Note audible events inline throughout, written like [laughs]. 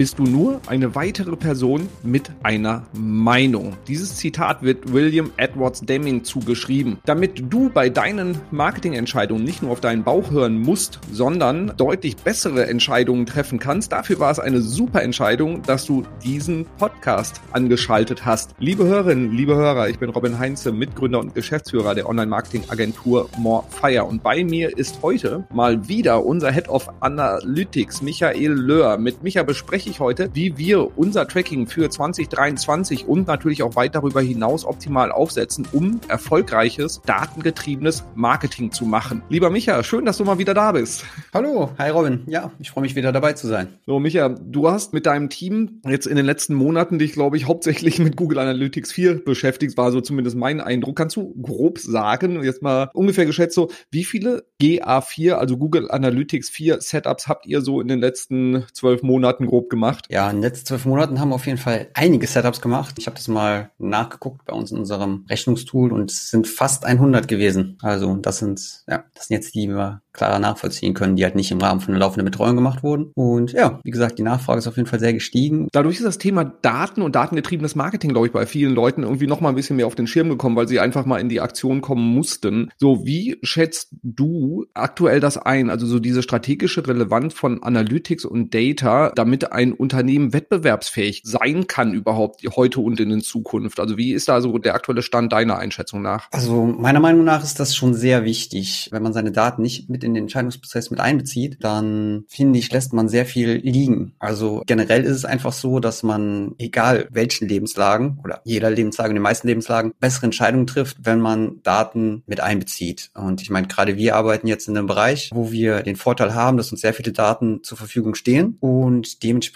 bist du nur eine weitere Person mit einer Meinung. Dieses Zitat wird William Edwards Deming zugeschrieben. Damit du bei deinen Marketingentscheidungen nicht nur auf deinen Bauch hören musst, sondern deutlich bessere Entscheidungen treffen kannst, dafür war es eine super Entscheidung, dass du diesen Podcast angeschaltet hast. Liebe Hörerinnen, liebe Hörer, ich bin Robin Heinze, Mitgründer und Geschäftsführer der Online-Marketing-Agentur More Fire und bei mir ist heute mal wieder unser Head of Analytics, Michael Löhr. Mit Micha bespreche ich heute, wie wir unser Tracking für 2023 und natürlich auch weit darüber hinaus optimal aufsetzen, um erfolgreiches, datengetriebenes Marketing zu machen. Lieber Micha, schön, dass du mal wieder da bist. Hallo, hi Robin. Ja, ich freue mich wieder dabei zu sein. So, Micha, du hast mit deinem Team jetzt in den letzten Monaten dich, glaube ich, hauptsächlich mit Google Analytics 4 beschäftigt, war so zumindest mein Eindruck. Kannst du grob sagen, jetzt mal ungefähr geschätzt so, wie viele GA4, also Google Analytics 4 Setups habt ihr so in den letzten zwölf Monaten grob gemacht? Gemacht? Ja, in den letzten zwölf Monaten haben wir auf jeden Fall einige Setups gemacht. Ich habe das mal nachgeguckt bei uns in unserem Rechnungstool und es sind fast 100 gewesen. Also das sind, ja, das sind jetzt die, die wir klarer nachvollziehen können, die halt nicht im Rahmen von einer laufenden Betreuung gemacht wurden. Und ja, wie gesagt, die Nachfrage ist auf jeden Fall sehr gestiegen. Dadurch ist das Thema Daten und datengetriebenes Marketing, glaube ich, bei vielen Leuten irgendwie noch mal ein bisschen mehr auf den Schirm gekommen, weil sie einfach mal in die Aktion kommen mussten. So, wie schätzt du aktuell das ein? Also so diese strategische Relevanz von Analytics und Data, damit ein Unternehmen wettbewerbsfähig sein kann überhaupt heute und in Zukunft? Also wie ist da so der aktuelle Stand deiner Einschätzung nach? Also meiner Meinung nach ist das schon sehr wichtig, wenn man seine Daten nicht mit in den Entscheidungsprozess mit einbezieht, dann finde ich, lässt man sehr viel liegen. Also generell ist es einfach so, dass man, egal welchen Lebenslagen oder jeder Lebenslage, den meisten Lebenslagen, bessere Entscheidungen trifft, wenn man Daten mit einbezieht. Und ich meine, gerade wir arbeiten jetzt in einem Bereich, wo wir den Vorteil haben, dass uns sehr viele Daten zur Verfügung stehen und dementsprechend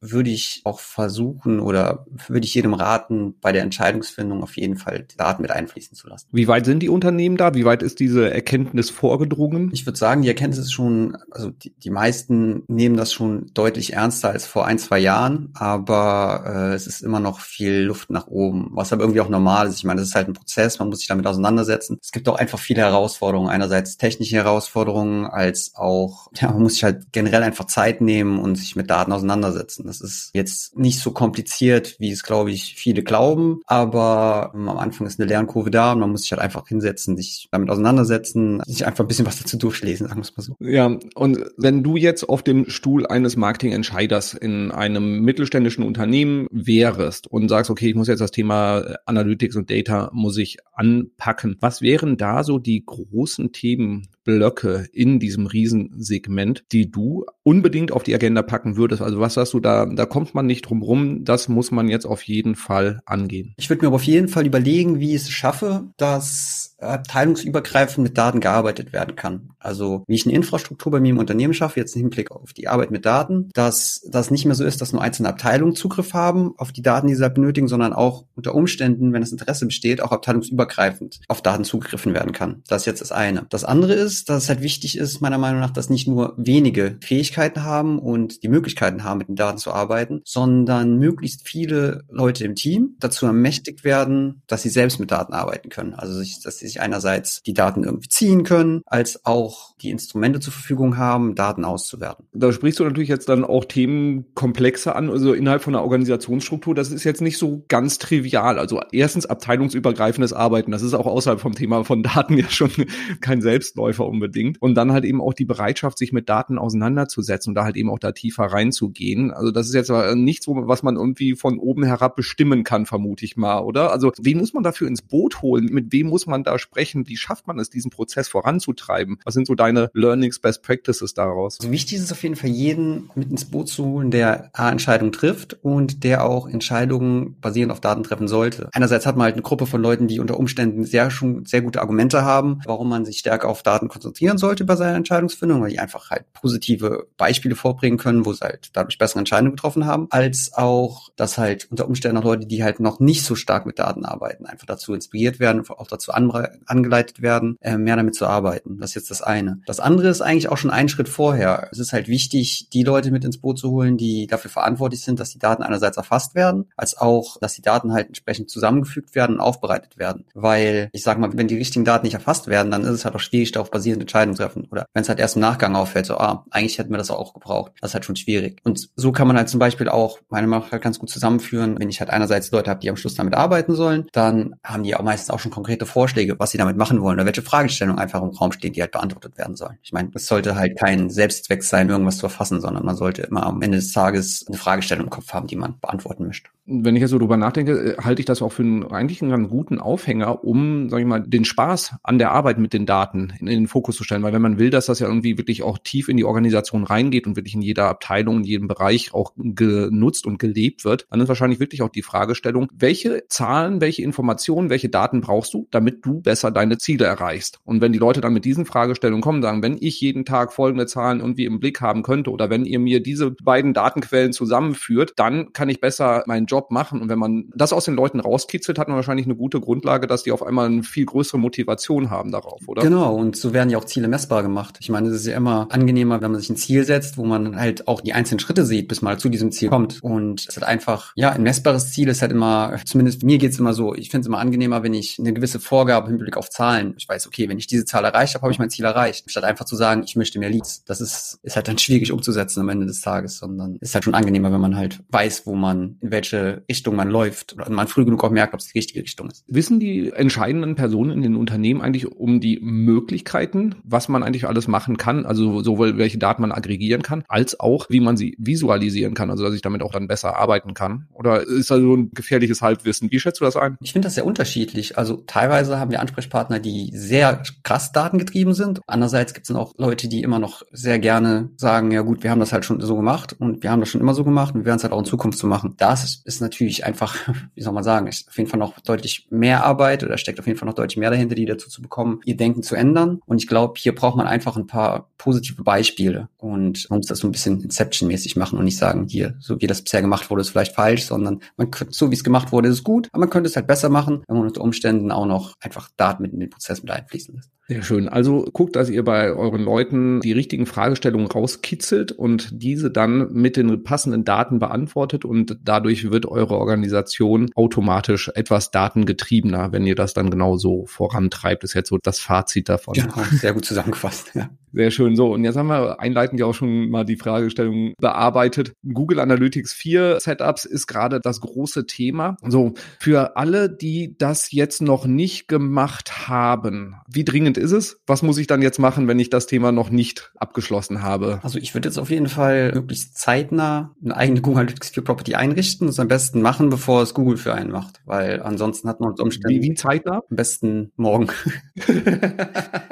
würde ich auch versuchen oder würde ich jedem raten, bei der Entscheidungsfindung auf jeden Fall Daten mit einfließen zu lassen. Wie weit sind die Unternehmen da? Wie weit ist diese Erkenntnis vorgedrungen? Ich würde sagen, die Erkenntnis ist schon, also die, die meisten nehmen das schon deutlich ernster als vor ein, zwei Jahren, aber äh, es ist immer noch viel Luft nach oben, was aber irgendwie auch normal ist. Ich meine, das ist halt ein Prozess, man muss sich damit auseinandersetzen. Es gibt auch einfach viele Herausforderungen, einerseits technische Herausforderungen, als auch, ja, man muss sich halt generell einfach Zeit nehmen und sich mit Daten auseinandersetzen. Das ist jetzt nicht so kompliziert, wie es, glaube ich, viele glauben, aber ähm, am Anfang ist eine Lernkurve da und man muss sich halt einfach hinsetzen, sich damit auseinandersetzen, sich einfach ein bisschen was dazu durchlesen, sagen wir es mal so. Ja, und wenn du jetzt auf dem Stuhl eines Marketingentscheiders in einem mittelständischen Unternehmen wärst und sagst, okay, ich muss jetzt das Thema Analytics und Data muss ich anpacken, was wären da so die großen Themen, Blöcke in diesem Riesensegment, die du unbedingt auf die Agenda packen würdest? Also was sagst du, da, da kommt man nicht drum rum, das muss man jetzt auf jeden Fall angehen. Ich würde mir aber auf jeden Fall überlegen, wie ich es schaffe, dass abteilungsübergreifend mit Daten gearbeitet werden kann. Also wie ich eine Infrastruktur bei mir im Unternehmen schaffe, jetzt im Hinblick auf die Arbeit mit Daten, dass das nicht mehr so ist, dass nur einzelne Abteilungen Zugriff haben auf die Daten, die sie benötigen, sondern auch unter Umständen, wenn das Interesse besteht, auch abteilungsübergreifend auf Daten zugegriffen werden kann. Das ist jetzt das eine. Das andere ist, ist, dass es halt wichtig ist, meiner Meinung nach, dass nicht nur wenige Fähigkeiten haben und die Möglichkeiten haben, mit den Daten zu arbeiten, sondern möglichst viele Leute im Team dazu ermächtigt werden, dass sie selbst mit Daten arbeiten können. Also, dass sie sich einerseits die Daten irgendwie ziehen können, als auch die Instrumente zur Verfügung haben, Daten auszuwerten. Da sprichst du natürlich jetzt dann auch Themenkomplexe an, also innerhalb von einer Organisationsstruktur. Das ist jetzt nicht so ganz trivial. Also erstens abteilungsübergreifendes Arbeiten. Das ist auch außerhalb vom Thema von Daten [laughs] ja schon kein Selbstläufer Verkäufer unbedingt. Und dann halt eben auch die Bereitschaft, sich mit Daten auseinanderzusetzen und da halt eben auch da tiefer reinzugehen. Also das ist jetzt nichts, was man irgendwie von oben herab bestimmen kann, vermute ich mal, oder? Also wen muss man dafür ins Boot holen? Mit wem muss man da sprechen? Wie schafft man es, diesen Prozess voranzutreiben? Was sind so deine Learnings, Best Practices daraus? Also wichtig ist es auf jeden Fall, jeden mit ins Boot zu holen, der A, Entscheidungen trifft und der auch Entscheidungen basierend auf Daten treffen sollte. Einerseits hat man halt eine Gruppe von Leuten, die unter Umständen sehr schon sehr gute Argumente haben, warum man sich stärker auf Daten konzentrieren sollte bei seiner Entscheidungsfindung, weil die einfach halt positive Beispiele vorbringen können, wo sie halt dadurch bessere Entscheidungen getroffen haben, als auch, dass halt unter Umständen auch Leute, die halt noch nicht so stark mit Daten arbeiten, einfach dazu inspiriert werden, auch dazu angeleitet werden, äh, mehr damit zu arbeiten. Das ist jetzt das eine. Das andere ist eigentlich auch schon ein Schritt vorher. Es ist halt wichtig, die Leute mit ins Boot zu holen, die dafür verantwortlich sind, dass die Daten einerseits erfasst werden, als auch, dass die Daten halt entsprechend zusammengefügt werden und aufbereitet werden. Weil, ich sag mal, wenn die richtigen Daten nicht erfasst werden, dann ist es halt auch schwierig, darauf basierend Entscheidungen treffen. Oder wenn es halt erst im Nachgang auffällt, so, ah, eigentlich hätten wir das auch gebraucht. Das ist halt schon schwierig. Und so kann man halt zum Beispiel auch, meine Meinung halt ganz gut zusammenführen, wenn ich halt einerseits Leute habe, die am Schluss damit arbeiten sollen, dann haben die auch meistens auch schon konkrete Vorschläge, was sie damit machen wollen oder welche Fragestellungen einfach im Raum stehen, die halt beantwortet werden sollen. Ich meine, es sollte halt kein Selbstzweck sein, irgendwas zu erfassen, sondern man sollte immer am Ende des Tages eine Fragestellung im Kopf haben, die man beantworten möchte. Wenn ich jetzt so drüber nachdenke, halte ich das auch für einen, eigentlich einen ganz guten Aufhänger, um, sag ich mal, den Spaß an der Arbeit mit den Daten in den Fokus zu stellen. Weil wenn man will, dass das ja irgendwie wirklich auch tief in die Organisation reingeht und wirklich in jeder Abteilung, in jedem Bereich auch genutzt und gelebt wird, dann ist wahrscheinlich wirklich auch die Fragestellung, welche Zahlen, welche Informationen, welche Daten brauchst du, damit du besser deine Ziele erreichst? Und wenn die Leute dann mit diesen Fragestellungen kommen, sagen, wenn ich jeden Tag folgende Zahlen irgendwie im Blick haben könnte oder wenn ihr mir diese beiden Datenquellen zusammenführt, dann kann ich besser meinen Job machen. Und wenn man das aus den Leuten rauskitzelt, hat man wahrscheinlich eine gute Grundlage, dass die auf einmal eine viel größere Motivation haben darauf, oder? Genau, und so werden ja auch Ziele messbar gemacht. Ich meine, es ist ja immer angenehmer, wenn man sich ein Ziel setzt, wo man halt auch die einzelnen Schritte sieht, bis man zu diesem Ziel kommt. Und es hat einfach, ja, ein messbares Ziel ist halt immer, zumindest mir geht's immer so, ich finde es immer angenehmer, wenn ich eine gewisse Vorgabe im Blick auf Zahlen, ich weiß, okay, wenn ich diese Zahl erreicht habe, habe ich mein Ziel erreicht. Statt einfach zu sagen, ich möchte mehr Leads. Das ist, ist halt dann schwierig umzusetzen am Ende des Tages, sondern ist halt schon angenehmer, wenn man halt weiß, wo man, in welche Richtung man läuft oder man früh genug auch merkt, ob es die richtige Richtung ist. Wissen die entscheidenden Personen in den Unternehmen eigentlich um die Möglichkeiten, was man eigentlich alles machen kann, also sowohl welche Daten man aggregieren kann, als auch wie man sie visualisieren kann, also dass ich damit auch dann besser arbeiten kann? Oder ist da so ein gefährliches Halbwissen? Wie schätzt du das ein? Ich finde das sehr unterschiedlich. Also teilweise haben wir Ansprechpartner, die sehr krass datengetrieben sind. Andererseits gibt es dann auch Leute, die immer noch sehr gerne sagen, ja gut, wir haben das halt schon so gemacht und wir haben das schon immer so gemacht und wir werden es halt auch in Zukunft so machen. Das ist, ist natürlich einfach, [laughs] wie soll man sagen, ist auf jeden Fall noch deutlich mehr Arbeit oder steckt auf jeden Fall noch deutlich mehr dahinter, die dazu zu bekommen, ihr Denken zu ändern. Und ich glaube, hier braucht man einfach ein paar positive Beispiele und man muss das so ein bisschen Inception-mäßig machen und nicht sagen, hier, so wie das bisher gemacht wurde, ist vielleicht falsch, sondern man könnte, so wie es gemacht wurde, ist gut, aber man könnte es halt besser machen, wenn man unter Umständen auch noch einfach Daten mit in den Prozess mit einfließen lässt. Sehr schön. Also guckt, dass ihr bei euren Leuten die richtigen Fragestellungen rauskitzelt und diese dann mit den passenden Daten beantwortet und dadurch wird eure Organisation automatisch etwas datengetriebener, wenn ihr das dann genau so vorantreibt. Ist jetzt so das Fazit davon. Genau, sehr gut zusammengefasst. Ja. Sehr schön. So, und jetzt haben wir einleitend ja auch schon mal die Fragestellung bearbeitet. Google Analytics 4 Setups ist gerade das große Thema. So, für alle, die das jetzt noch nicht gemacht haben, wie dringend ist es? Was muss ich dann jetzt machen, wenn ich das Thema noch nicht abgeschlossen habe? Also ich würde jetzt auf jeden Fall möglichst zeitnah eine eigene Google Analytics 4 Property einrichten und es am besten machen, bevor es Google für einen macht, weil ansonsten hat man unter Umständen... Wie, wie zeitnah? Am besten morgen. [laughs]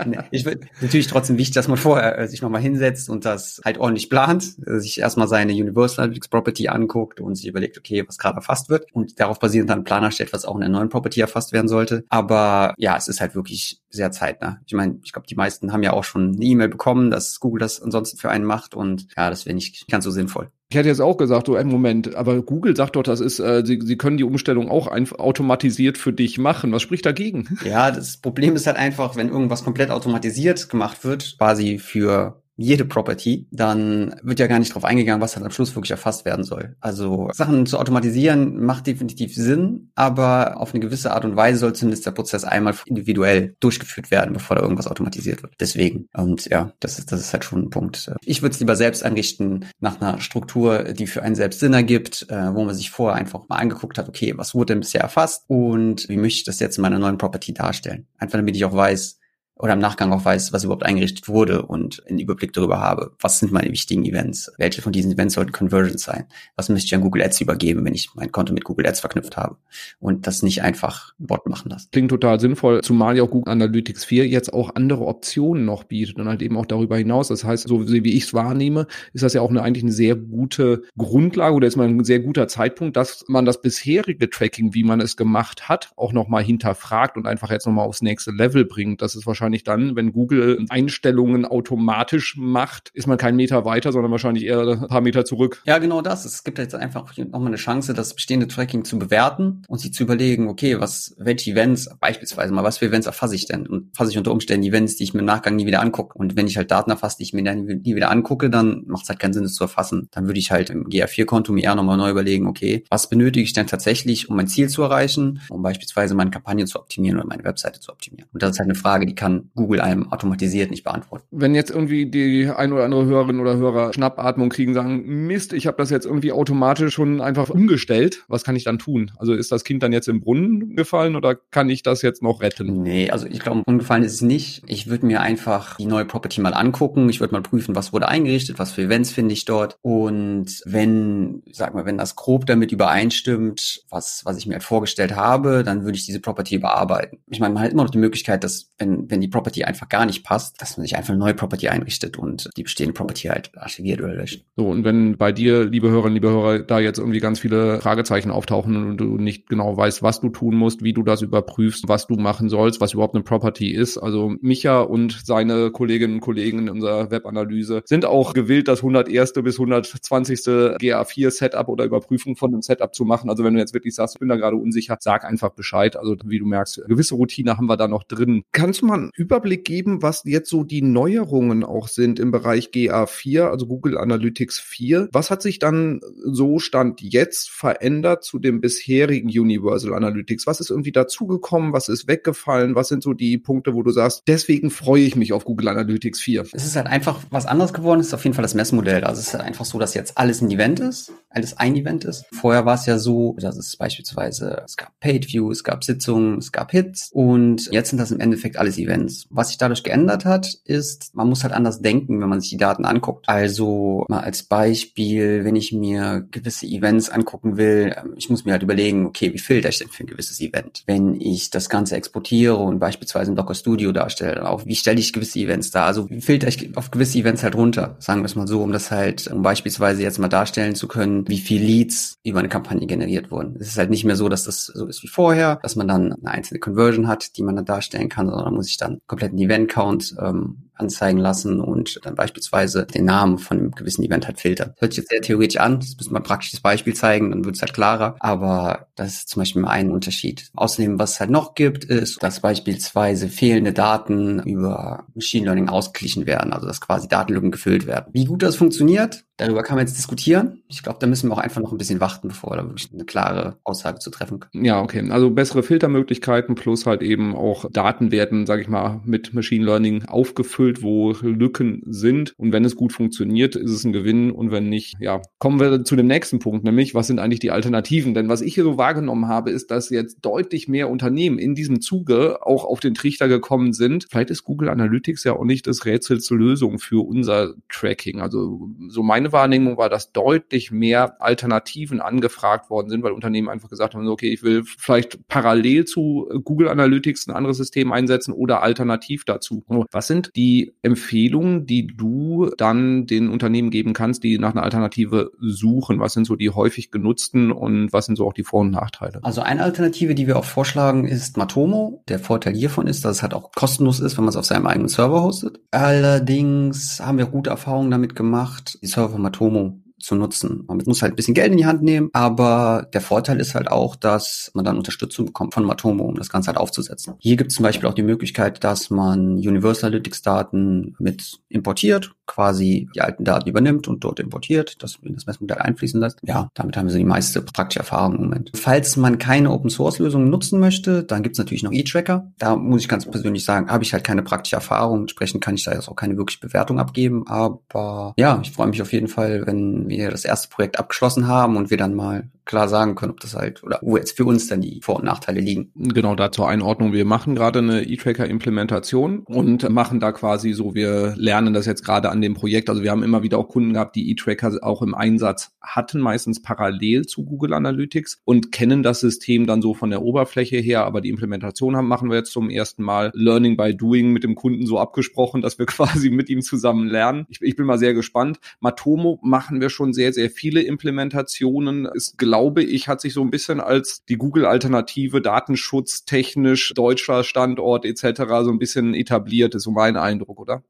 nee, [laughs] ich würde natürlich trotzdem wichtig, dass man vorher äh, sich nochmal hinsetzt und das halt ordentlich plant, äh, sich erstmal seine Universal Property anguckt und sich überlegt, okay, was gerade erfasst wird und darauf basierend dann einen Plan erstellt, was auch in der neuen Property erfasst werden sollte. Aber ja, es ist halt wirklich sehr zeitnah. Ich meine, ich glaube, die meisten haben ja auch schon eine E-Mail bekommen, dass Google das ansonsten für einen macht und ja, das wäre nicht ganz so sinnvoll. Ich hätte jetzt auch gesagt, so, ein Moment, aber Google sagt doch, das ist, äh, sie, sie können die Umstellung auch automatisiert für dich machen. Was spricht dagegen? Ja, das Problem ist halt einfach, wenn irgendwas komplett automatisiert gemacht wird, quasi für jede Property, dann wird ja gar nicht drauf eingegangen, was dann am Schluss wirklich erfasst werden soll. Also Sachen zu automatisieren macht definitiv Sinn, aber auf eine gewisse Art und Weise soll zumindest der Prozess einmal individuell durchgeführt werden, bevor da irgendwas automatisiert wird. Deswegen. Und ja, das ist, das ist halt schon ein Punkt. Ich würde es lieber selbst einrichten nach einer Struktur, die für einen selbst Sinn ergibt, äh, wo man sich vorher einfach mal angeguckt hat, okay, was wurde denn bisher erfasst und wie möchte ich das jetzt in meiner neuen Property darstellen? Einfach damit ich auch weiß, oder im Nachgang auch weiß, was überhaupt eingerichtet wurde und einen Überblick darüber habe, was sind meine wichtigen Events, welche von diesen Events sollten Conversions sein, was müsste ich an Google Ads übergeben, wenn ich mein Konto mit Google Ads verknüpft habe und das nicht einfach Bot machen lassen. Klingt total sinnvoll, zumal ja auch Google Analytics 4 jetzt auch andere Optionen noch bietet und halt eben auch darüber hinaus. Das heißt, so wie ich es wahrnehme, ist das ja auch eine, eigentlich eine sehr gute Grundlage oder ist mal ein sehr guter Zeitpunkt, dass man das bisherige Tracking, wie man es gemacht hat, auch nochmal hinterfragt und einfach jetzt nochmal aufs nächste Level bringt. Das ist wahrscheinlich wahrscheinlich dann, wenn Google Einstellungen automatisch macht, ist man keinen Meter weiter, sondern wahrscheinlich eher ein paar Meter zurück. Ja, genau das. Es gibt jetzt einfach nochmal eine Chance, das bestehende Tracking zu bewerten und sich zu überlegen, okay, was, welche Events, beispielsweise mal, was für Events erfasse ich denn? Und fasse ich unter Umständen Events, die ich mir im Nachgang nie wieder angucke. Und wenn ich halt Daten erfasse, die ich mir dann nie wieder angucke, dann macht es halt keinen Sinn, das zu erfassen. Dann würde ich halt im GA4-Konto mir eher nochmal neu überlegen, okay, was benötige ich denn tatsächlich, um mein Ziel zu erreichen, um beispielsweise meine Kampagne zu optimieren oder meine Webseite zu optimieren. Und das ist halt eine Frage, die kann Google einem automatisiert nicht beantworten. Wenn jetzt irgendwie die ein oder andere Hörerin oder Hörer Schnappatmung kriegen, sagen, Mist, ich habe das jetzt irgendwie automatisch schon einfach umgestellt, was kann ich dann tun? Also ist das Kind dann jetzt im Brunnen gefallen oder kann ich das jetzt noch retten? Nee, also ich glaube, umgefallen ist es nicht. Ich würde mir einfach die neue Property mal angucken. Ich würde mal prüfen, was wurde eingerichtet, was für Events finde ich dort. Und wenn, sag mal, wenn das grob damit übereinstimmt, was, was ich mir halt vorgestellt habe, dann würde ich diese Property überarbeiten. Ich meine, man hat immer noch die Möglichkeit, dass, wenn, wenn die Property einfach gar nicht passt, dass man sich einfach eine neue Property einrichtet und die bestehende Property halt archiviert oder löscht. So, und wenn bei dir, liebe Hörerinnen, liebe Hörer, da jetzt irgendwie ganz viele Fragezeichen auftauchen und du nicht genau weißt, was du tun musst, wie du das überprüfst, was du machen sollst, was überhaupt eine Property ist. Also Micha und seine Kolleginnen und Kollegen in unserer Webanalyse sind auch gewillt, das 101. bis 120. GA4 Setup oder Überprüfung von einem Setup zu machen. Also wenn du jetzt wirklich sagst, ich bin da gerade unsicher, sag einfach Bescheid. Also wie du merkst, gewisse Routine haben wir da noch drin. Kannst du mal Überblick geben, was jetzt so die Neuerungen auch sind im Bereich GA4, also Google Analytics 4? Was hat sich dann so Stand jetzt verändert zu dem bisherigen Universal Analytics? Was ist irgendwie dazugekommen? Was ist weggefallen? Was sind so die Punkte, wo du sagst, deswegen freue ich mich auf Google Analytics 4? Es ist halt einfach was anderes geworden, es ist auf jeden Fall das Messmodell. Also es ist halt einfach so, dass jetzt alles ein Event ist, alles ein Event ist. Vorher war es ja so, dass es beispielsweise, es gab Page View, es gab Sitzungen, es gab Hits und jetzt sind das im Endeffekt alles Events. Was sich dadurch geändert hat, ist, man muss halt anders denken, wenn man sich die Daten anguckt. Also mal als Beispiel, wenn ich mir gewisse Events angucken will, ähm, ich muss mir halt überlegen, okay, wie filter ich denn für ein gewisses Event? Wenn ich das Ganze exportiere und beispielsweise ein Docker Studio darstelle, auch wie stelle ich gewisse Events dar? Also wie filter ich auf gewisse Events halt runter? Sagen wir es mal so, um das halt, um beispielsweise jetzt mal darstellen zu können, wie viel Leads über eine Kampagne generiert wurden. Es ist halt nicht mehr so, dass das so ist wie vorher, dass man dann eine einzelne Conversion hat, die man dann darstellen kann, sondern muss ich dann kompletten Event-Count ähm, anzeigen lassen und dann beispielsweise den Namen von einem gewissen Event halt filtern. hört sich jetzt sehr theoretisch an, das müssen wir praktisches Beispiel zeigen, dann wird es halt klarer, aber das ist zum Beispiel ein Unterschied. Außerdem, was es halt noch gibt, ist, dass beispielsweise fehlende Daten über Machine Learning ausgeglichen werden, also dass quasi Datenlücken gefüllt werden. Wie gut das funktioniert, darüber kann man jetzt diskutieren. Ich glaube, da müssen wir auch einfach noch ein bisschen warten, bevor da wirklich eine klare Aussage zu treffen können. Ja, okay. Also bessere Filtermöglichkeiten plus halt eben auch Daten werden, sage ich mal, mit Machine Learning aufgefüllt, wo Lücken sind. Und wenn es gut funktioniert, ist es ein Gewinn. Und wenn nicht, ja, kommen wir zu dem nächsten Punkt, nämlich was sind eigentlich die Alternativen? Denn was ich hier so wahrgenommen habe, ist, dass jetzt deutlich mehr Unternehmen in diesem Zuge auch auf den Trichter gekommen sind. Vielleicht ist Google Analytics ja auch nicht das Rätsel zur Lösung für unser Tracking. Also so meine Wahrnehmung war, dass deutlich mehr Alternativen angefragt worden sind, weil Unternehmen einfach gesagt haben, okay, ich will vielleicht parallel zu Google Analytics ein anderes System einsetzen oder alternativ dazu. Was sind die Empfehlungen, die du dann den Unternehmen geben kannst, die nach einer Alternative suchen? Was sind so die häufig genutzten und was sind so auch die Vor- und Nachteile? Also eine Alternative, die wir auch vorschlagen, ist Matomo. Der Vorteil hiervon ist, dass es halt auch kostenlos ist, wenn man es auf seinem eigenen Server hostet. Allerdings haben wir gute Erfahrungen damit gemacht, die Server von Matomo zu nutzen. Man muss halt ein bisschen Geld in die Hand nehmen, aber der Vorteil ist halt auch, dass man dann Unterstützung bekommt von Matomo, um das Ganze halt aufzusetzen. Hier gibt es zum Beispiel auch die Möglichkeit, dass man Universal Analytics Daten mit importiert, quasi die alten Daten übernimmt und dort importiert, das in das Messmodell einfließen lässt. Ja, damit haben wir so die meiste praktische Erfahrung im Moment. Falls man keine Open Source Lösungen nutzen möchte, dann gibt es natürlich noch E-Tracker. Da muss ich ganz persönlich sagen, habe ich halt keine praktische Erfahrung. Entsprechend kann ich da jetzt auch keine wirkliche Bewertung abgeben. Aber ja, ich freue mich auf jeden Fall, wenn wir das erste Projekt abgeschlossen haben und wir dann mal klar sagen können, ob das halt oder wo jetzt für uns dann die Vor- und Nachteile liegen. Genau, da zur Einordnung. Wir machen gerade eine E-Tracker-Implementation und machen da quasi so, wir lernen das jetzt gerade an dem Projekt. Also wir haben immer wieder auch Kunden gehabt, die E-Tracker auch im Einsatz hatten, meistens parallel zu Google Analytics und kennen das System dann so von der Oberfläche her, aber die Implementation haben, machen wir jetzt zum ersten Mal Learning by Doing mit dem Kunden so abgesprochen, dass wir [laughs] quasi mit ihm zusammen lernen. Ich, ich bin mal sehr gespannt. Matomo machen wir schon sehr, sehr viele Implementationen. Ist, glaube glaube ich, hat sich so ein bisschen als die Google-Alternative datenschutztechnisch deutscher Standort etc. so ein bisschen etabliert, ist so mein Eindruck, oder?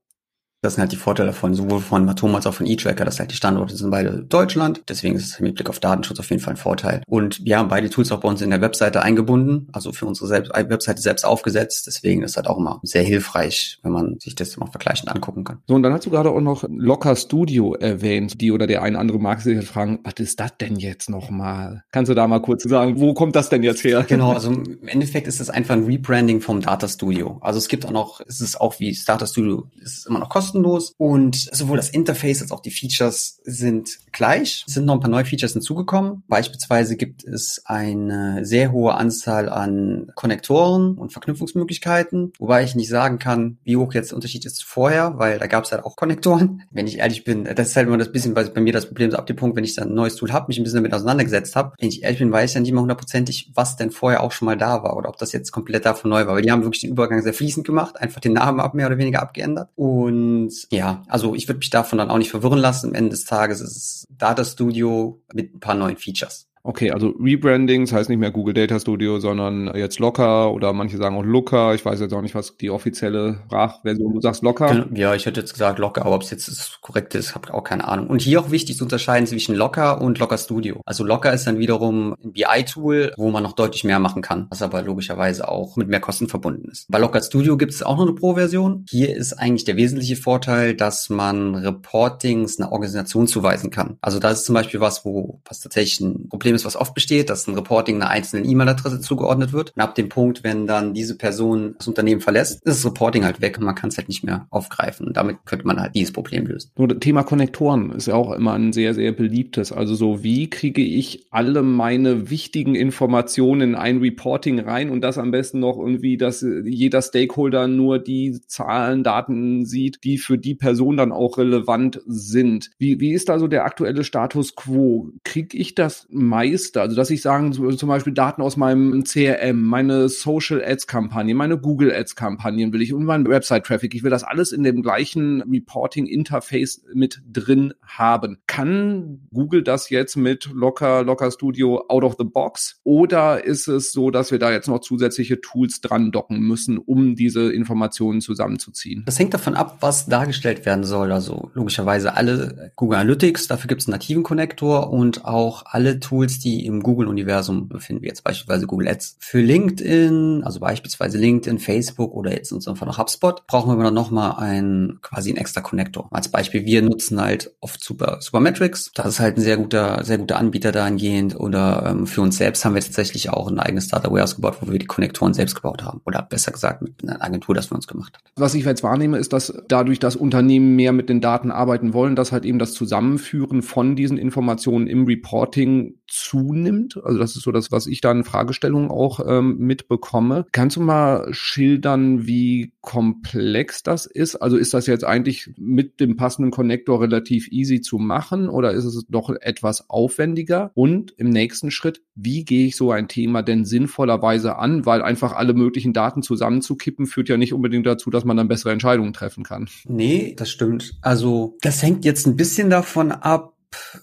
Das sind halt die Vorteile von sowohl von Matom als auch von eTracker, dass halt die Standorte sind beide Deutschland. Deswegen ist es mit Blick auf Datenschutz auf jeden Fall ein Vorteil. Und wir haben beide Tools auch bei uns in der Webseite eingebunden, also für unsere selbst, äh, Webseite selbst aufgesetzt. Deswegen ist das halt auch immer sehr hilfreich, wenn man sich das mal vergleichend angucken kann. So, und dann hast du gerade auch noch Locker Studio erwähnt, die oder der eine andere mag sich jetzt fragen, was ist das denn jetzt nochmal? Kannst du da mal kurz sagen, wo kommt das denn jetzt her? Genau, [laughs] also im Endeffekt ist es einfach ein Rebranding vom Data Studio. Also es gibt auch noch, es ist auch wie Data Studio, es ist immer noch kostenlos kostenlos und sowohl das Interface als auch die Features sind gleich. Es sind noch ein paar neue Features hinzugekommen. Beispielsweise gibt es eine sehr hohe Anzahl an Konnektoren und Verknüpfungsmöglichkeiten, wobei ich nicht sagen kann, wie hoch jetzt der Unterschied ist vorher, weil da gab es halt auch Konnektoren. [laughs] Wenn ich ehrlich bin, das ist halt immer das bisschen bei, mir das Problem, so ab dem Punkt, wenn ich dann ein neues Tool habe, mich ein bisschen damit auseinandergesetzt habe, wenn ich ehrlich bin, weiß ich ja nicht mehr hundertprozentig, was denn vorher auch schon mal da war oder ob das jetzt komplett davon neu war, weil die haben wirklich den Übergang sehr fließend gemacht, einfach den Namen ab mehr oder weniger abgeändert und ja, also ich würde mich davon dann auch nicht verwirren lassen. Am Ende des Tages ist es Data Studio mit ein paar neuen Features. Okay, also Rebranding, das heißt nicht mehr Google Data Studio, sondern jetzt Locker oder manche sagen auch Looker. Ich weiß jetzt auch nicht, was die offizielle Sprachversion, du sagst Locker? Ja, ich hätte jetzt gesagt Locker, aber ob es jetzt korrekt ist, habe ich auch keine Ahnung. Und hier auch wichtig zu unterscheiden zwischen Locker und Locker Studio. Also Locker ist dann wiederum ein BI-Tool, wo man noch deutlich mehr machen kann, was aber logischerweise auch mit mehr Kosten verbunden ist. Bei Locker Studio gibt es auch noch eine Pro-Version. Hier ist eigentlich der wesentliche Vorteil, dass man Reportings einer Organisation zuweisen kann. Also das ist zum Beispiel was, wo was tatsächlich ein Problem Problem ist, was oft besteht, dass ein Reporting einer einzelnen E-Mail-Adresse zugeordnet wird. Und ab dem Punkt, wenn dann diese Person das Unternehmen verlässt, ist das Reporting halt weg und man kann es halt nicht mehr aufgreifen. Und damit könnte man halt dieses Problem lösen. So, das Thema Konnektoren ist ja auch immer ein sehr, sehr beliebtes. Also so, wie kriege ich alle meine wichtigen Informationen in ein Reporting rein und das am besten noch irgendwie, dass jeder Stakeholder nur die Zahlen, Daten sieht, die für die Person dann auch relevant sind. Wie, wie ist so der aktuelle Status quo? Kriege ich das Meister. Also dass ich sagen, zum Beispiel Daten aus meinem CRM, meine Social Ads Kampagne, meine Google Ads Kampagnen will ich und meinen Website Traffic. Ich will das alles in dem gleichen Reporting Interface mit drin haben. Kann Google das jetzt mit Locker, Locker Studio out of the box? Oder ist es so, dass wir da jetzt noch zusätzliche Tools dran docken müssen, um diese Informationen zusammenzuziehen? Das hängt davon ab, was dargestellt werden soll. Also logischerweise alle Google Analytics, dafür gibt es einen nativen Konnektor und auch alle Tools, Tools, die im Google-Universum befinden, wie jetzt beispielsweise Google Ads. Für LinkedIn, also beispielsweise LinkedIn, Facebook oder jetzt in unserem Fall noch HubSpot, brauchen wir dann nochmal ein, quasi ein extra Connector. Als Beispiel, wir nutzen halt oft Super, Supermetrics. Das ist halt ein sehr guter, sehr guter Anbieter dahingehend. Oder ähm, für uns selbst haben wir tatsächlich auch ein eigenes Data Warehouse gebaut, wo wir die Konnektoren selbst gebaut haben. Oder besser gesagt, mit einer Agentur, das für uns gemacht hat. Was ich jetzt wahrnehme, ist, dass dadurch, dass Unternehmen mehr mit den Daten arbeiten wollen, dass halt eben das Zusammenführen von diesen Informationen im Reporting zunimmt. Also das ist so das, was ich da in Fragestellungen auch ähm, mitbekomme. Kannst du mal schildern, wie komplex das ist? Also ist das jetzt eigentlich mit dem passenden Connector relativ easy zu machen oder ist es doch etwas aufwendiger? Und im nächsten Schritt, wie gehe ich so ein Thema denn sinnvollerweise an? Weil einfach alle möglichen Daten zusammenzukippen, führt ja nicht unbedingt dazu, dass man dann bessere Entscheidungen treffen kann. Nee, das stimmt. Also das hängt jetzt ein bisschen davon ab,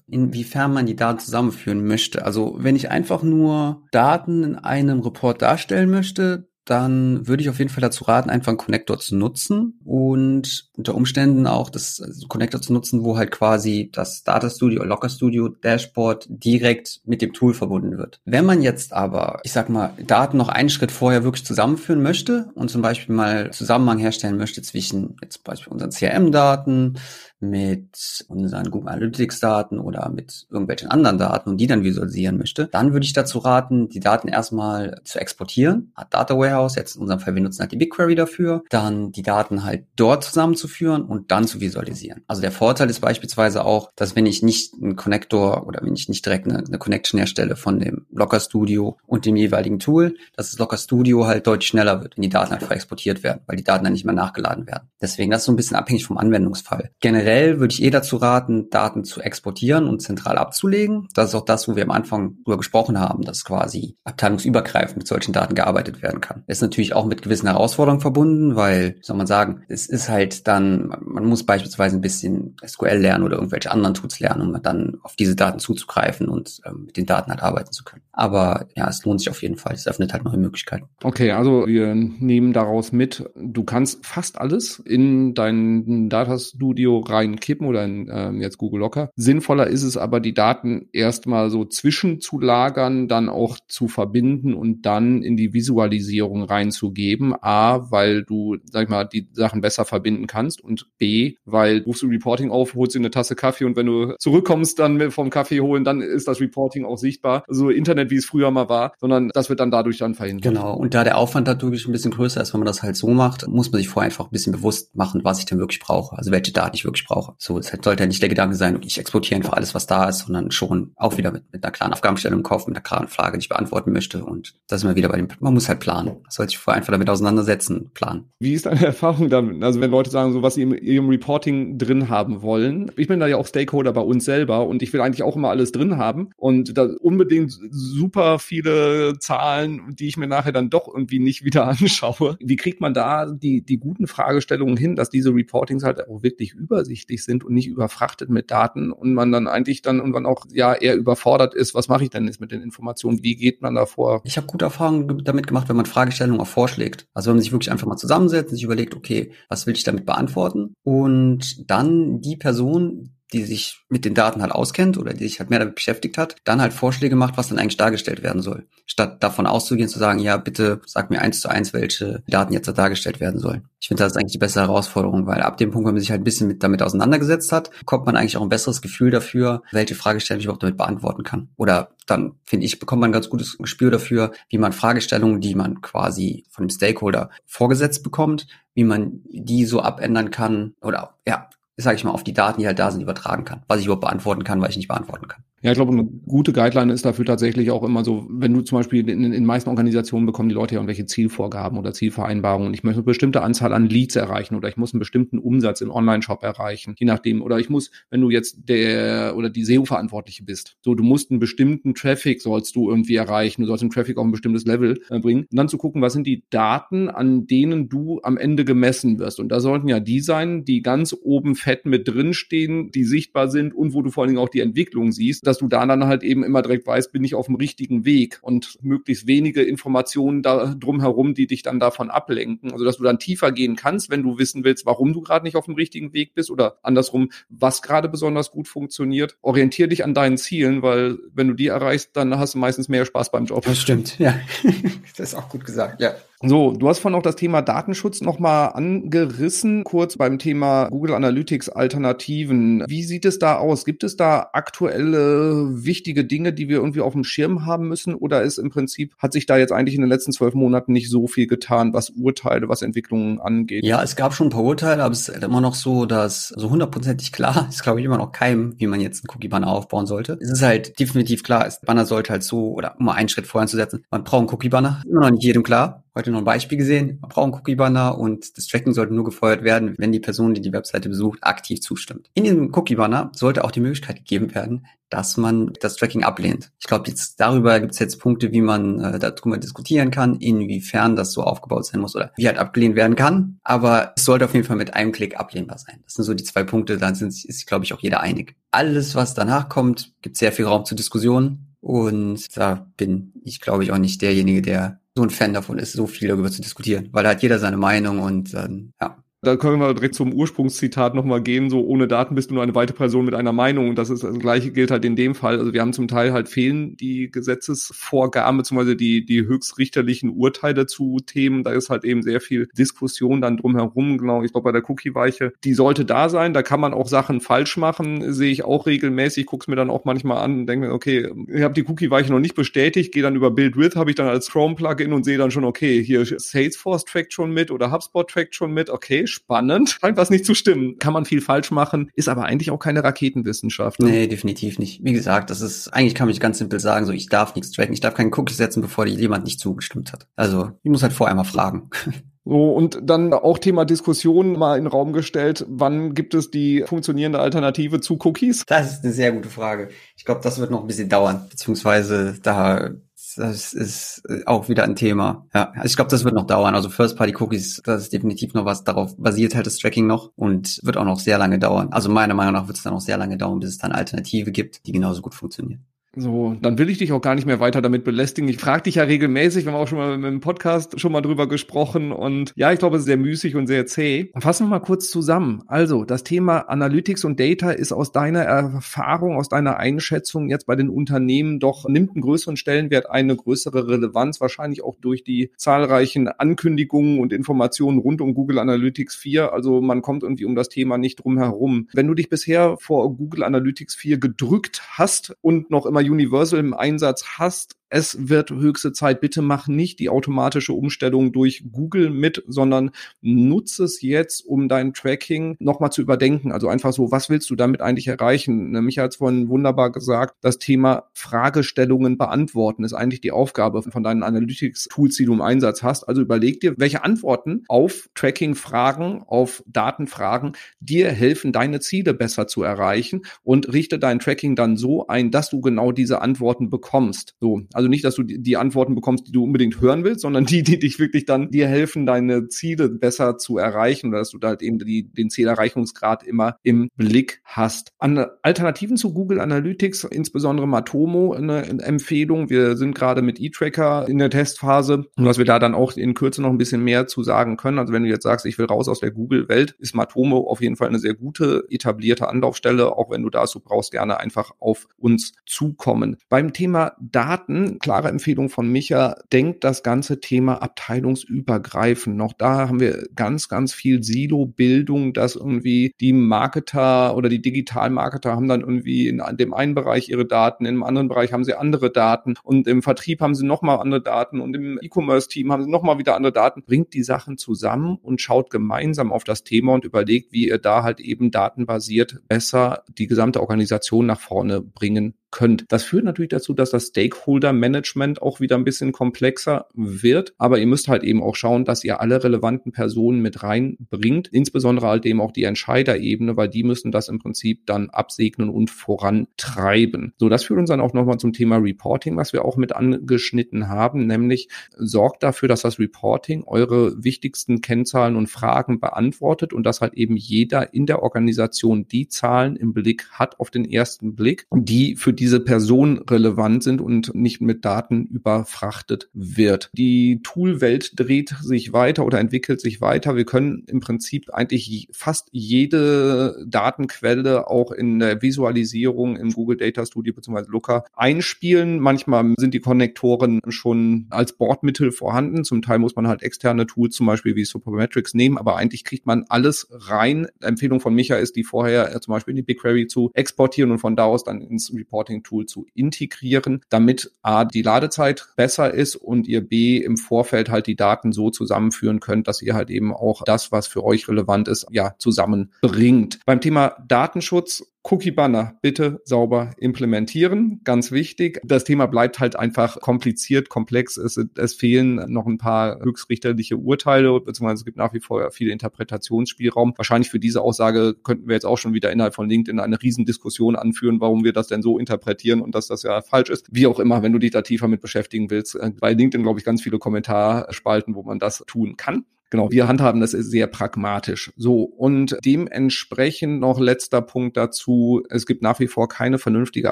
inwiefern man die Daten zusammenführen möchte. Also wenn ich einfach nur Daten in einem Report darstellen möchte, dann würde ich auf jeden Fall dazu raten, einfach einen Connector zu nutzen und unter Umständen auch das also Connector zu nutzen, wo halt quasi das Data Studio, Locker Studio Dashboard direkt mit dem Tool verbunden wird. Wenn man jetzt aber, ich sag mal, Daten noch einen Schritt vorher wirklich zusammenführen möchte und zum Beispiel mal Zusammenhang herstellen möchte zwischen jetzt Beispiel unseren CRM-Daten, mit unseren Google Analytics Daten oder mit irgendwelchen anderen Daten und die dann visualisieren möchte, dann würde ich dazu raten, die Daten erstmal zu exportieren. Hat Data Warehouse, jetzt in unserem Fall, wir nutzen halt die BigQuery dafür, dann die Daten halt dort zusammenzuführen und dann zu visualisieren. Also der Vorteil ist beispielsweise auch, dass wenn ich nicht einen Connector oder wenn ich nicht direkt eine, eine Connection herstelle von dem Locker Studio und dem jeweiligen Tool, dass das Locker Studio halt deutlich schneller wird, wenn die Daten einfach exportiert werden, weil die Daten dann nicht mehr nachgeladen werden. Deswegen das ist so ein bisschen abhängig vom Anwendungsfall. Generell würde ich eh dazu raten, Daten zu exportieren und zentral abzulegen. Das ist auch das, wo wir am Anfang drüber gesprochen haben, dass quasi abteilungsübergreifend mit solchen Daten gearbeitet werden kann. Ist natürlich auch mit gewissen Herausforderungen verbunden, weil, soll man sagen, es ist halt dann, man muss beispielsweise ein bisschen SQL lernen oder irgendwelche anderen Tools lernen, um dann auf diese Daten zuzugreifen und ähm, mit den Daten halt arbeiten zu können. Aber ja, es lohnt sich auf jeden Fall. Es öffnet halt neue Möglichkeiten. Okay, also wir nehmen daraus mit, du kannst fast alles in dein Data Studio reinkippen oder in ähm, jetzt Google Locker. Sinnvoller ist es aber, die Daten erstmal so zwischenzulagern, dann auch zu verbinden und dann in die Visualisierung reinzugeben. A, weil du, sag ich mal, die Sachen besser verbinden kannst und B, weil rufst du Reporting auf, holst dir eine Tasse Kaffee und wenn du zurückkommst dann vom Kaffee holen, dann ist das Reporting auch sichtbar. So Internet, wie es früher mal war, sondern das wird dann dadurch dann verhindert. Genau. Und da der Aufwand natürlich ein bisschen größer ist, wenn man das halt so macht, muss man sich vorher einfach ein bisschen bewusst machen, was ich denn wirklich brauche. Also welche Daten ich wirklich brauche. So, es sollte ja nicht der Gedanke sein, ich exportiere einfach alles, was da ist, sondern schon auch wieder mit, mit einer klaren Aufgabenstellung im Kopf, mit einer klaren Frage, die ich beantworten möchte. Und das ist immer wieder bei dem, man muss halt planen. Man sollte sich vorher einfach damit auseinandersetzen, planen. Wie ist deine [laughs] Erfahrung damit? Also wenn Leute sagen, so was sie in ihrem Reporting drin haben wollen. Ich bin da ja auch Stakeholder bei uns selber und ich will eigentlich auch immer alles drin haben und da unbedingt super viele Zahlen, die ich mir nachher dann doch irgendwie nicht wieder [laughs] anschaue. Wie kriegt man da die, die guten Fragestellungen hin, dass diese Reportings halt auch wirklich übersichtlich sind und nicht überfrachtet mit Daten und man dann eigentlich dann irgendwann auch ja eher überfordert ist, was mache ich denn jetzt mit den Informationen? Wie geht man da vor? Ich habe gute Erfahrungen damit gemacht, wenn man Fragestellungen auch vorschlägt. Also wenn man sich wirklich einfach mal zusammensetzt und sich überlegt, okay, was will ich damit beantworten? Und dann die Person, die sich mit den Daten halt auskennt oder die sich halt mehr damit beschäftigt hat, dann halt Vorschläge macht, was dann eigentlich dargestellt werden soll. Statt davon auszugehen, zu sagen, ja, bitte sag mir eins zu eins, welche Daten jetzt da dargestellt werden sollen. Ich finde, das ist eigentlich die bessere Herausforderung, weil ab dem Punkt, wenn man sich halt ein bisschen mit, damit auseinandergesetzt hat, bekommt man eigentlich auch ein besseres Gefühl dafür, welche Fragestellung ich überhaupt damit beantworten kann. Oder dann, finde ich, bekommt man ein ganz gutes Gespür dafür, wie man Fragestellungen, die man quasi von dem Stakeholder vorgesetzt bekommt, wie man die so abändern kann oder ja, sage ich mal, auf die Daten, die halt da sind, übertragen kann. Was ich überhaupt beantworten kann, was ich nicht beantworten kann. Ja, ich glaube, eine gute Guideline ist dafür tatsächlich auch immer so, wenn du zum Beispiel in, in meisten Organisationen bekommen die Leute ja irgendwelche Zielvorgaben oder Zielvereinbarungen. Ich möchte eine bestimmte Anzahl an Leads erreichen oder ich muss einen bestimmten Umsatz im Online-Shop erreichen, je nachdem. Oder ich muss, wenn du jetzt der oder die SEO-Verantwortliche bist, so du musst einen bestimmten Traffic sollst du irgendwie erreichen, du sollst den Traffic auf ein bestimmtes Level äh, bringen. Und dann zu gucken, was sind die Daten, an denen du am Ende gemessen wirst. Und da sollten ja die sein, die ganz oben fett mit drinstehen, die sichtbar sind und wo du vor allen Dingen auch die Entwicklung siehst dass du da dann halt eben immer direkt weißt, bin ich auf dem richtigen Weg und möglichst wenige Informationen da drumherum, die dich dann davon ablenken. Also dass du dann tiefer gehen kannst, wenn du wissen willst, warum du gerade nicht auf dem richtigen Weg bist oder andersrum, was gerade besonders gut funktioniert. Orientier dich an deinen Zielen, weil wenn du die erreichst, dann hast du meistens mehr Spaß beim Job. Das stimmt, ja. [laughs] das ist auch gut gesagt, ja. So, du hast vorhin auch das Thema Datenschutz nochmal angerissen, kurz beim Thema Google Analytics Alternativen. Wie sieht es da aus? Gibt es da aktuelle wichtige Dinge, die wir irgendwie auf dem Schirm haben müssen? Oder ist im Prinzip, hat sich da jetzt eigentlich in den letzten zwölf Monaten nicht so viel getan, was Urteile, was Entwicklungen angeht? Ja, es gab schon ein paar Urteile, aber es ist immer noch so, dass so hundertprozentig klar ist, glaube ich, immer noch keinem, wie man jetzt einen Cookie-Banner aufbauen sollte. Es ist halt definitiv klar, Banner sollte halt so, oder um mal einen Schritt vorher zu setzen, man braucht einen Cookie-Banner. Immer noch nicht jedem klar heute noch ein Beispiel gesehen. Man braucht einen Cookie-Banner und das Tracking sollte nur gefeuert werden, wenn die Person, die die Webseite besucht, aktiv zustimmt. In diesem Cookie-Banner sollte auch die Möglichkeit gegeben werden, dass man das Tracking ablehnt. Ich glaube, jetzt darüber gibt es jetzt Punkte, wie man äh, darüber diskutieren kann, inwiefern das so aufgebaut sein muss oder wie halt abgelehnt werden kann. Aber es sollte auf jeden Fall mit einem Klick ablehnbar sein. Das sind so die zwei Punkte, dann sind, ist, glaube ich, auch jeder einig. Alles, was danach kommt, gibt sehr viel Raum zur Diskussion. Und da bin ich, glaube ich, auch nicht derjenige, der so ein Fan davon ist, so viel darüber zu diskutieren, weil da hat jeder seine Meinung und ähm, ja, da können wir direkt zum Ursprungszitat nochmal gehen, so ohne Daten bist du nur eine weite Person mit einer Meinung. Und das ist das gleiche gilt halt in dem Fall. Also wir haben zum Teil halt fehlen die Gesetzesvorgaben, beziehungsweise die, die höchstrichterlichen Urteile zu Themen. Da ist halt eben sehr viel Diskussion dann drumherum. Genau, ich glaube bei der Cookie-Weiche, die sollte da sein. Da kann man auch Sachen falsch machen, sehe ich auch regelmäßig, guck's mir dann auch manchmal an und denke mir, okay, ich habe die Cookie-Weiche noch nicht bestätigt, gehe dann über Build With, habe ich dann als Chrome-Plugin und sehe dann schon, okay, hier Salesforce trackt schon mit oder HubSpot trackt schon mit, okay, spannend. Scheint was nicht zu stimmen. Kann man viel falsch machen, ist aber eigentlich auch keine Raketenwissenschaft. Ne? Nee, definitiv nicht. Wie gesagt, das ist, eigentlich kann ich ganz simpel sagen, so, ich darf nichts tracken, ich darf keinen Cookie setzen, bevor jemand nicht zugestimmt hat. Also, ich muss halt vorher mal fragen. [laughs] So, und dann auch Thema Diskussion mal in den Raum gestellt. Wann gibt es die funktionierende Alternative zu Cookies? Das ist eine sehr gute Frage. Ich glaube, das wird noch ein bisschen dauern, beziehungsweise da das ist auch wieder ein Thema. Ja, also ich glaube, das wird noch dauern. Also First-Party-Cookies, das ist definitiv noch was. Darauf basiert halt das Tracking noch und wird auch noch sehr lange dauern. Also meiner Meinung nach wird es dann auch sehr lange dauern, bis es dann Alternative gibt, die genauso gut funktionieren. So, dann will ich dich auch gar nicht mehr weiter damit belästigen. Ich frage dich ja regelmäßig, wir haben auch schon mal im Podcast schon mal drüber gesprochen und ja, ich glaube, es ist sehr müßig und sehr zäh. Fassen wir mal kurz zusammen. Also, das Thema Analytics und Data ist aus deiner Erfahrung, aus deiner Einschätzung jetzt bei den Unternehmen doch, nimmt einen größeren Stellenwert, eine größere Relevanz, wahrscheinlich auch durch die zahlreichen Ankündigungen und Informationen rund um Google Analytics 4. Also man kommt irgendwie um das Thema nicht drum herum. Wenn du dich bisher vor Google Analytics 4 gedrückt hast und noch immer Universal im Einsatz hast, es wird höchste Zeit, bitte mach nicht die automatische Umstellung durch Google mit, sondern nutze es jetzt, um dein Tracking nochmal zu überdenken. Also einfach so, was willst du damit eigentlich erreichen? Michael hat es vorhin wunderbar gesagt, das Thema Fragestellungen beantworten ist eigentlich die Aufgabe von deinen Analytics-Tools, die du im Einsatz hast. Also überleg dir, welche Antworten auf Tracking-Fragen, auf Datenfragen dir helfen, deine Ziele besser zu erreichen und richte dein Tracking dann so ein, dass du genau diese Antworten bekommst. So, also nicht, dass du die, Antworten bekommst, die du unbedingt hören willst, sondern die, die dich wirklich dann dir helfen, deine Ziele besser zu erreichen oder dass du da halt eben die, den Zielerreichungsgrad immer im Blick hast. An Alternativen zu Google Analytics, insbesondere Matomo, eine Empfehlung. Wir sind gerade mit eTracker in der Testphase und was wir da dann auch in Kürze noch ein bisschen mehr zu sagen können. Also wenn du jetzt sagst, ich will raus aus der Google-Welt, ist Matomo auf jeden Fall eine sehr gute etablierte Anlaufstelle. Auch wenn du da so brauchst, gerne einfach auf uns zukommen. Beim Thema Daten klare Empfehlung von Micha, denkt das ganze Thema abteilungsübergreifend. Noch da haben wir ganz, ganz viel Silo-Bildung, dass irgendwie die Marketer oder die Digital-Marketer haben dann irgendwie in dem einen Bereich ihre Daten, im anderen Bereich haben sie andere Daten und im Vertrieb haben sie nochmal andere Daten und im E-Commerce-Team haben sie nochmal wieder andere Daten. Bringt die Sachen zusammen und schaut gemeinsam auf das Thema und überlegt, wie ihr da halt eben datenbasiert besser die gesamte Organisation nach vorne bringen könnt. Das führt natürlich dazu, dass das Stakeholder-Management auch wieder ein bisschen komplexer wird. Aber ihr müsst halt eben auch schauen, dass ihr alle relevanten Personen mit reinbringt, insbesondere halt eben auch die Entscheiderebene, weil die müssen das im Prinzip dann absegnen und vorantreiben. So, das führt uns dann auch nochmal zum Thema Reporting, was wir auch mit angeschnitten haben, nämlich sorgt dafür, dass das Reporting eure wichtigsten Kennzahlen und Fragen beantwortet und dass halt eben jeder in der Organisation die Zahlen im Blick hat auf den ersten Blick, die für diese Person relevant sind und nicht mit Daten überfrachtet wird. Die Toolwelt dreht sich weiter oder entwickelt sich weiter. Wir können im Prinzip eigentlich fast jede Datenquelle auch in der Visualisierung im Google Data Studio bzw. Looker einspielen. Manchmal sind die Konnektoren schon als Bordmittel vorhanden. Zum Teil muss man halt externe Tools zum Beispiel wie Supermetrics nehmen, aber eigentlich kriegt man alles rein. Empfehlung von Micha ist, die vorher äh, zum Beispiel in die BigQuery zu exportieren und von da aus dann ins Reporting Reporting-Tool zu integrieren, damit A, die Ladezeit besser ist und ihr B, im Vorfeld halt die Daten so zusammenführen könnt, dass ihr halt eben auch das, was für euch relevant ist, ja, zusammenbringt. Beim Thema Datenschutz Cookie Banner bitte sauber implementieren. Ganz wichtig. Das Thema bleibt halt einfach kompliziert, komplex. Es, es fehlen noch ein paar höchstrichterliche Urteile, beziehungsweise es gibt nach wie vor viel Interpretationsspielraum. Wahrscheinlich für diese Aussage könnten wir jetzt auch schon wieder innerhalb von LinkedIn eine Riesendiskussion anführen, warum wir das denn so interpretieren und dass das ja falsch ist. Wie auch immer, wenn du dich da tiefer mit beschäftigen willst. Äh, bei LinkedIn, glaube ich, ganz viele Kommentarspalten, wo man das tun kann. Genau, wir handhaben das sehr pragmatisch. So, und dementsprechend noch letzter Punkt dazu. Es gibt nach wie vor keine vernünftige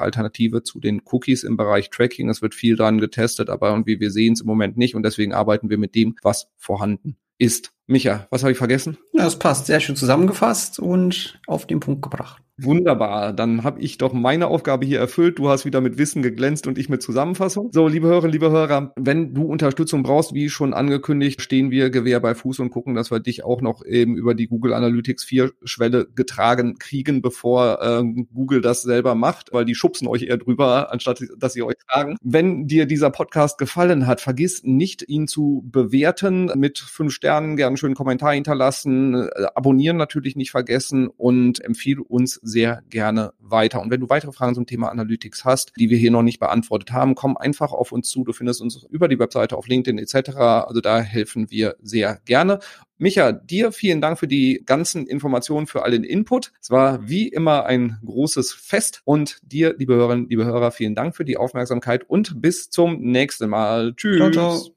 Alternative zu den Cookies im Bereich Tracking. Es wird viel dran getestet, aber irgendwie wir sehen es im Moment nicht und deswegen arbeiten wir mit dem, was vorhanden ist. Micha, was habe ich vergessen? Ja, das passt. Sehr schön zusammengefasst und auf den Punkt gebracht. Wunderbar, dann habe ich doch meine Aufgabe hier erfüllt. Du hast wieder mit Wissen geglänzt und ich mit Zusammenfassung. So, liebe Hörerinnen, liebe Hörer, wenn du Unterstützung brauchst, wie schon angekündigt, stehen wir Gewehr bei Fuß und gucken, dass wir dich auch noch eben über die Google Analytics 4 Schwelle getragen kriegen, bevor äh, Google das selber macht, weil die schubsen euch eher drüber, anstatt dass sie euch tragen. Wenn dir dieser Podcast gefallen hat, vergiss nicht, ihn zu bewerten mit fünf Sternen, gerne einen schönen Kommentar hinterlassen, äh, abonnieren natürlich nicht vergessen und empfehle uns sehr gerne weiter. Und wenn du weitere Fragen zum Thema Analytics hast, die wir hier noch nicht beantwortet haben, komm einfach auf uns zu. Du findest uns über die Webseite auf LinkedIn etc. Also da helfen wir sehr gerne. Micha, dir vielen Dank für die ganzen Informationen, für all den Input. Es war wie immer ein großes Fest und dir, liebe Hörerinnen, liebe Hörer, vielen Dank für die Aufmerksamkeit und bis zum nächsten Mal. Tschüss. Ciao, ciao.